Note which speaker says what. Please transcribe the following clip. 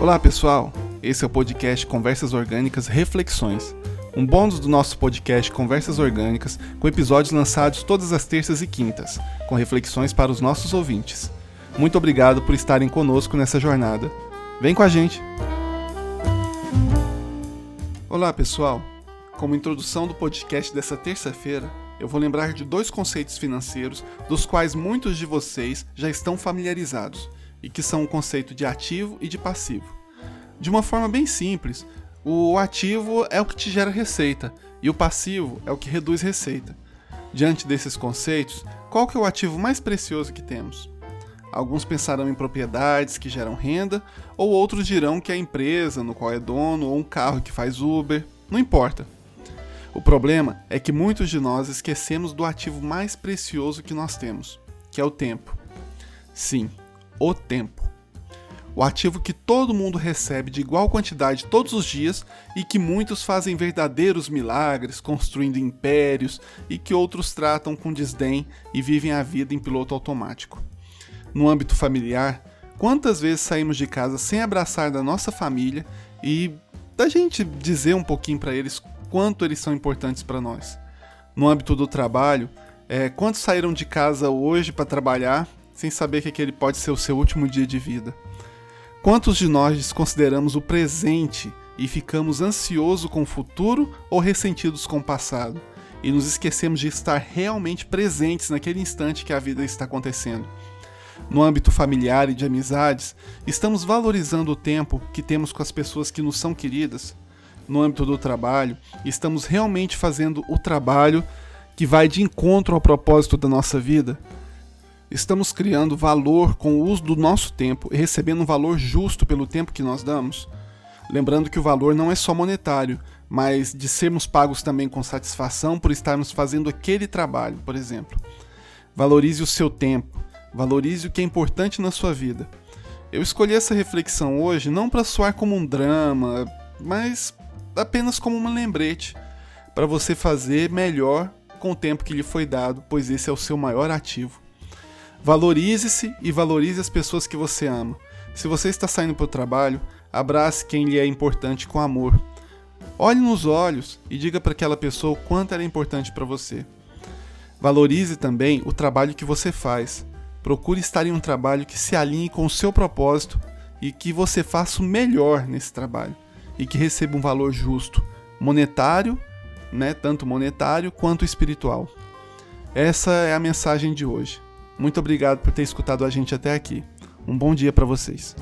Speaker 1: Olá pessoal, esse é o podcast Conversas Orgânicas Reflexões, um bônus do nosso podcast Conversas Orgânicas, com episódios lançados todas as terças e quintas, com reflexões para os nossos ouvintes. Muito obrigado por estarem conosco nessa jornada. Vem com a gente! Olá pessoal, como introdução do podcast dessa terça-feira, eu vou lembrar de dois conceitos financeiros dos quais muitos de vocês já estão familiarizados e que são o conceito de ativo e de passivo. De uma forma bem simples, o ativo é o que te gera receita e o passivo é o que reduz receita. Diante desses conceitos, qual que é o ativo mais precioso que temos? Alguns pensarão em propriedades que geram renda, ou outros dirão que é a empresa no qual é dono ou um carro que faz Uber, não importa. O problema é que muitos de nós esquecemos do ativo mais precioso que nós temos, que é o tempo. Sim, o tempo. O ativo que todo mundo recebe de igual quantidade todos os dias e que muitos fazem verdadeiros milagres, construindo impérios e que outros tratam com desdém e vivem a vida em piloto automático. No âmbito familiar, quantas vezes saímos de casa sem abraçar da nossa família e da gente dizer um pouquinho para eles quanto eles são importantes para nós? No âmbito do trabalho, é, quantos saíram de casa hoje para trabalhar sem saber que aquele pode ser o seu último dia de vida? Quantos de nós desconsideramos o presente e ficamos ansiosos com o futuro ou ressentidos com o passado? E nos esquecemos de estar realmente presentes naquele instante que a vida está acontecendo. No âmbito familiar e de amizades, estamos valorizando o tempo que temos com as pessoas que nos são queridas. No âmbito do trabalho, estamos realmente fazendo o trabalho que vai de encontro ao propósito da nossa vida. Estamos criando valor com o uso do nosso tempo e recebendo um valor justo pelo tempo que nós damos? Lembrando que o valor não é só monetário, mas de sermos pagos também com satisfação por estarmos fazendo aquele trabalho, por exemplo. Valorize o seu tempo, valorize o que é importante na sua vida. Eu escolhi essa reflexão hoje não para soar como um drama, mas apenas como um lembrete para você fazer melhor com o tempo que lhe foi dado, pois esse é o seu maior ativo. Valorize-se e valorize as pessoas que você ama. Se você está saindo para o trabalho, abrace quem lhe é importante com amor. Olhe nos olhos e diga para aquela pessoa o quanto ela é importante para você. Valorize também o trabalho que você faz. Procure estar em um trabalho que se alinhe com o seu propósito e que você faça o melhor nesse trabalho e que receba um valor justo, monetário, né, tanto monetário quanto espiritual. Essa é a mensagem de hoje. Muito obrigado por ter escutado a gente até aqui. Um bom dia para vocês.